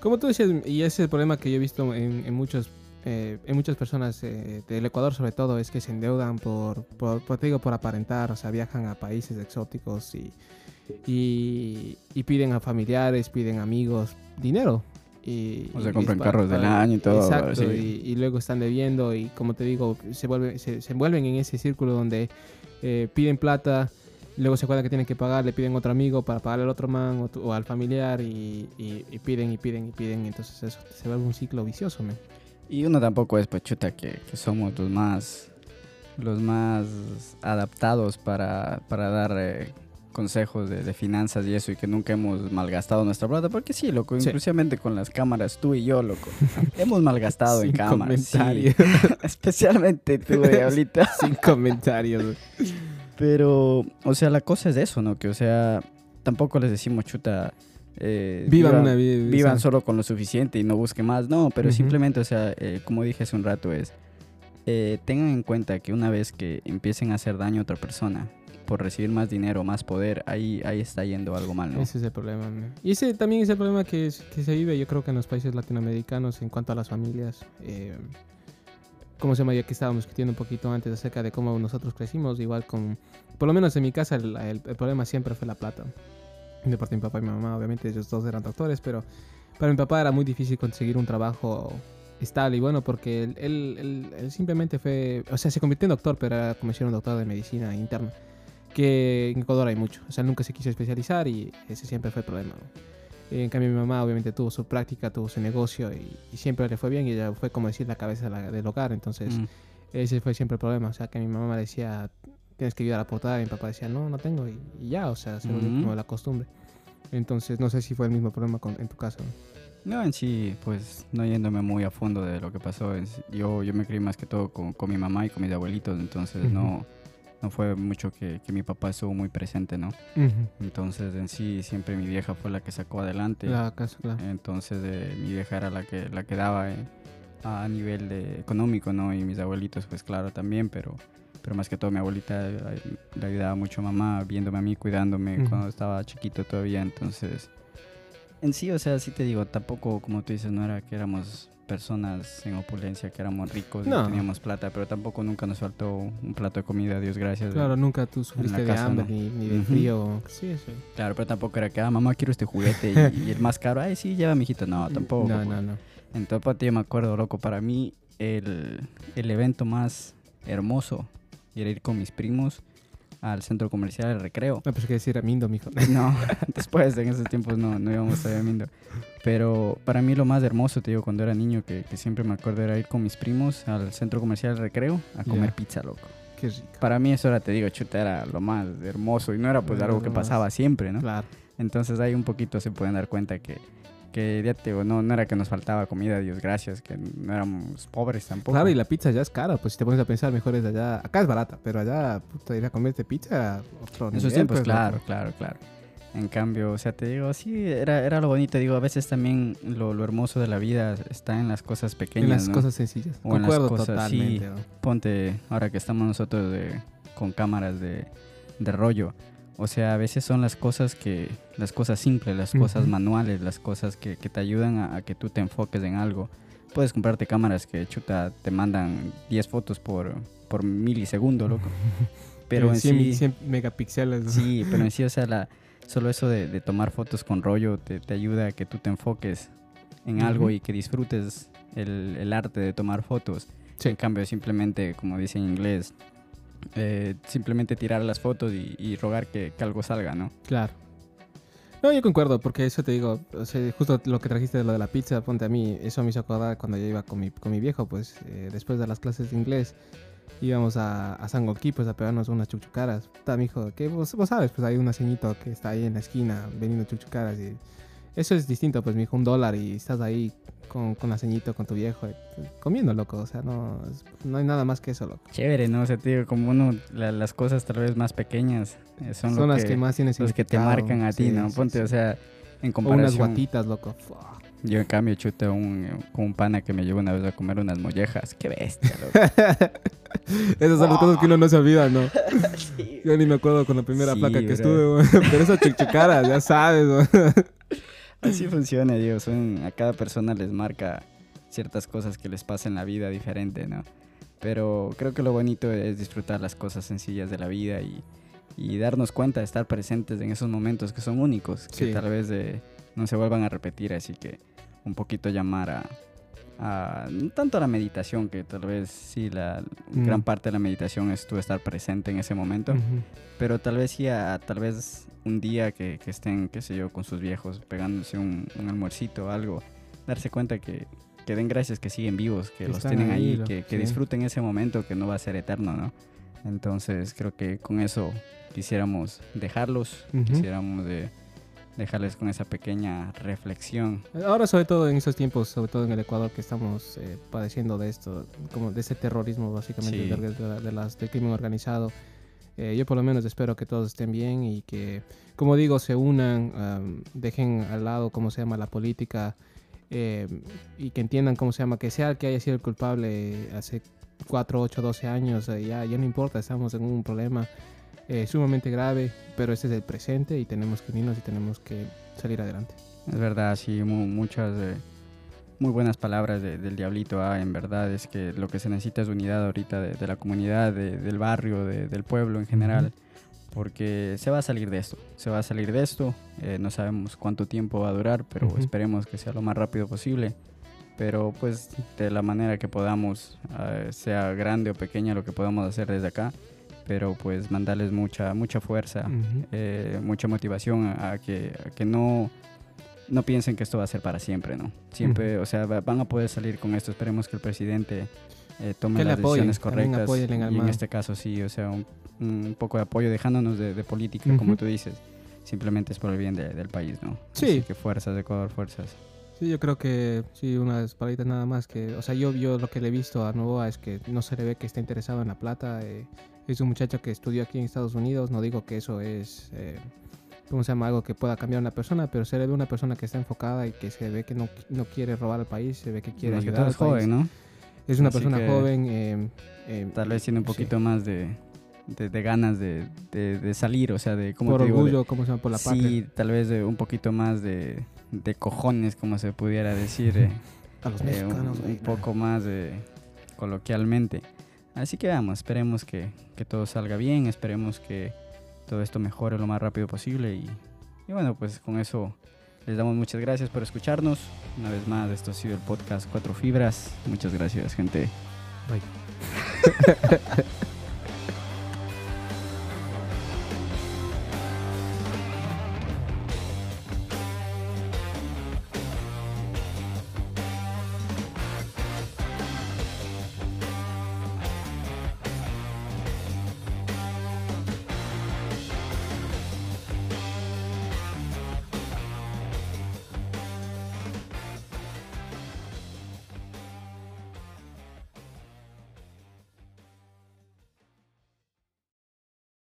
como tú decías, y ese es el problema que yo he visto en, en muchos, eh, en muchas personas eh, del Ecuador sobre todo, es que se endeudan por, por, por, te digo, por aparentar, o sea, viajan a países exóticos y, y, y piden a familiares, piden amigos dinero. Y, O se y compran carros del para- año y todo, Exacto, sí. y, y luego están debiendo y como te digo, se, vuelve, se, se envuelven en ese círculo donde eh, piden plata, luego se acuerdan que tienen que pagar, le piden otro amigo para pagarle al otro man o, tu- o al familiar y, y- y piden y piden y piden, entonces eso se vuelve un ciclo vicioso, man. Y uno tampoco es pues chuta que, que somos los más los más adaptados para, para dar eh, consejos de, de finanzas y eso y que nunca hemos malgastado nuestra plata porque sí loco Sí. inclusivamente con las cámaras tú y yo loco hemos malgastado en cámaras sí. comentarios. especialmente tú diablita Sin comentarios. pero o sea la cosa es eso no que o sea tampoco les decimos chuta eh, Vivan viva- una vida. vivan solo con lo suficiente y no busquen más. No, pero Ujú. simplemente, o sea, eh, como dije hace un rato, es eh, tengan en cuenta que una vez que empiecen a hacer daño a otra persona, por recibir más dinero, más poder, ahí, ahí está yendo algo mal, ¿no? Ese es el problema. ¿no? Y ese también es el problema que, es- que se vive, yo creo que en los países latinoamericanos en cuanto a las familias. Eh, ¿Cómo se llama? Ya que estábamos discutiendo un poquito antes acerca de cómo nosotros crecimos, igual con... Por lo menos en mi casa el, el- el problema siempre fue la plata. De parte de mi papá y mi mamá, obviamente ellos dos eran doctores, pero para mi papá era muy difícil conseguir un trabajo estable y bueno porque él, él- él- él simplemente fue, o sea, se convirtió en doctor, pero era como si era un doctor de medicina interna, que en Ecuador hay mucho, o sea, nunca se quiso especializar y ese siempre fue el problema. En cambio mi mamá obviamente tuvo su práctica, tuvo su negocio y, y siempre le fue bien y ella fue como decir la cabeza del hogar, entonces Mm. ese fue siempre el problema, o sea, que mi mamá decía, tienes que ayudar a portar, y mi papá decía, no, no tengo y, y ya, o sea, se volvió como la costumbre. Entonces, no sé si fue el mismo problema con- en tu caso. ¿no? En sí, pues no yéndome muy a fondo de lo que pasó. Yo, yo me crié más que todo con, con mi mamá y con mis abuelitos, entonces Ujú. no, no fue mucho que, que mi papá estuvo muy presente, ¿no? Entonces en sí siempre mi vieja fue la que sacó adelante. La casa, claro. Entonces eh, mi vieja era la que, la que daba eh, a nivel de económico, ¿no? Y mis abuelitos, pues claro, también, pero, pero más que todo mi abuelita eh, le ayudaba mucho a mamá, viéndome a mí, cuidándome cuando estaba chiquito todavía, entonces... En sí, o sea, sí te digo, tampoco, como tú dices, no era que éramos personas en opulencia, que éramos ricos No. teníamos plata, pero tampoco nunca nos faltó un plato de comida, Dios gracias. Claro, nunca tú sufriste de casa, hambre ¿no? ni, ni de frío. Sí, sí. Claro, pero tampoco era que, ah, mamá, quiero este juguete y, y el más caro, ay, sí, lleva, mijito. No, tampoco. No, pues. no, no. En todo parte yo me acuerdo, loco, para mí el, el evento más hermoso era ir con mis primos al centro comercial del recreo. No, pues que decir a Mindo, mijo. No, después en esos tiempos no, no íbamos a Mindo. Pero para mí lo más hermoso, te digo, cuando era niño, que, que siempre me acuerdo era ir con mis primos al centro comercial del recreo a comer Ya. pizza, loco. Qué rico. Para mí eso era, te digo, chuta, era lo más hermoso y no era pues Era algo que pasaba siempre, ¿no? Claro. Entonces ahí un poquito se pueden dar cuenta que, que ya te digo, no, no era que nos faltaba comida, Dios gracias, que no éramos pobres tampoco. Claro, y la pizza ya es cara, pues si te pones a pensar, mejor es allá. Acá es barata, pero allá, puta, ir a comerte pizza otro En esos tiempos, pues, claro, claro, claro. En cambio, o sea, te digo, sí, era, era lo bonito. Digo, a veces también lo, lo hermoso de la vida está en las cosas pequeñas, En las ¿no? cosas sencillas. O en las cosas, totalmente. sí. ¿no? Ponte, ahora que estamos nosotros de- con cámaras de, de rollo. O sea, a veces son las cosas que, las cosas simples, las cosas manuales, las cosas que, que te ayudan a, a que tú te enfoques en algo. Puedes comprarte cámaras que, chuta, te mandan 10 fotos por, por milisegundo, loco. Pero en 100, sí... 100 megapíxeles. ¿no? Sí, pero en sí, o sea, la, solo eso de, de tomar fotos con rollo te, te ayuda a que tú te enfoques en algo y que disfrutes el, el arte de tomar fotos. Sí. En cambio, simplemente, como dice en inglés, eh, simplemente tirar las fotos y, rogar que, que algo salga, ¿no? Claro. No, yo concuerdo, porque eso te digo, o sea, justo lo que trajiste de lo de la pizza, ponte a mí, eso me hizo acordar cuando yo iba con mi, con mi viejo, pues eh, después de las clases de inglés, íbamos a, a Sangolquí, pues a pegarnos unas chuchucaras. Puta, mijo, que vos, vos sabes, pues hay un ceñito que está ahí en la esquina vendiendo chuchucaras y eso es distinto, pues mijo, un dólar y estás ahí con, con la ceñito con tu viejo, eh, comiendo, loco, o sea, no, no hay nada más que eso, loco. Chévere, ¿no? O sea, te digo, como uno, la- las cosas tal vez más pequeñas eh, son, las que, más tienen los que te marcan a ti, ¿no? sí, Ponte, sí. o sea, en O unas comparación... guatitas, loco. Yo en cambio chuta un, con un pana que me llevó una vez a comer unas mollejas. Qué bestia, loco. Esas son las cosas que uno no se olvida, ¿no? Yo ni me acuerdo con la primera Sí, placa que bro. estuve, pero esas chuchucaras, ya sabes. Así funciona, Dios. A cada persona les marca ciertas cosas que les pasa en la vida diferente, ¿no? Pero creo que lo bonito es disfrutar las cosas sencillas de la vida y, y darnos cuenta de estar presentes en esos momentos que son únicos, que Sí. tal vez eh, no se vuelvan a repetir. Así que un poquito llamar a, a- no tanto a la meditación, que tal vez sí, la Mm. gran parte de la meditación es tú estar presente en ese momento. Ujú. Pero tal vez sí, a, tal vez un día que, que estén, qué sé yo, con sus viejos, pegándose un, un almuercito o algo, darse cuenta que, que den gracias que siguen vivos, que Que los tienen ahí, ahí, lo- que, que sí. disfruten ese momento que no va a ser eterno, ¿no? Entonces creo que con eso quisiéramos dejarlos, Ujú. quisiéramos de dejarles con esa pequeña reflexión. Ahora, sobre todo en esos tiempos, sobre todo en el Ecuador, que estamos eh, padeciendo de esto, como de ese terrorismo, básicamente, Sí. de, de- de las, del crimen organizado. eh, yo por lo menos espero que todos estén bien y que, como digo, se unan, am, dejen al lado, cómo se llama, la política eh, y que entiendan cómo se llama, que sea el que haya sido el culpable hace 4, 8, 12 años, eh, ya, ya no importa, estamos en un problema. Eh, sumamente grave, pero este es el presente y tenemos que unirnos y tenemos que salir adelante. Es verdad, sí, muchas muy buenas palabras del Diablito. Ah, en verdad es que lo que se necesita es unidad ahorita de, la comunidad, del barrio, del pueblo en general, porque se va a salir de esto, se va a salir de esto. Eh, no sabemos cuánto tiempo va a durar, pero esperemos que sea lo más rápido posible. Pero pues de la manera que podamos, ah, sea grande o pequeña lo que podamos hacer desde acá, pero pues mandarles mucha, mucha fuerza, eh, mucha motivación a, que, que no, no piensen que esto va a ser para siempre, ¿no? Siempre, o sea, van a poder salir con esto. Esperemos que el presidente eh, tome las decisiones correctas. Y en este caso sí, o sea, un, poco de apoyo, dejándonos de, política, como tú dices. Simplemente es por el bien del país, ¿no? Sí. Así que fuerzas, Ecuador, fuerzas. Sí, yo creo que sí, unas palitas nada más que, o sea, yo, yo lo que le he visto a Novoa es que no se le ve que está interesado en la plata. Eh, es un muchacho que estudió aquí en Estados Unidos, no digo que eso es, eh, ¿cómo se llama? Algo que pueda cambiar a una persona, pero se le ve una persona que está enfocada y que se ve que no, no quiere robar al país, se ve que quiere ayudar al joven, ¿no? Es una persona joven. Eh, eh, tal vez tiene un poquito más de, de, ganas de, de, salir, o sea, de... ¿cómo por orgullo, ¿cómo se llama? Por la patria. Sí, tal vez de un poquito más de, de cojones, como se pudiera decir. a los mexicanos. un, un poco más coloquialmente. Así que vamos, esperemos que, todo salga bien, esperemos que todo esto mejore lo más rápido posible y, y, bueno, pues con eso les damos muchas gracias por escucharnos. Una vez más, esto ha sido el podcast Cuatro Fibras. Muchas gracias, gente. Bye.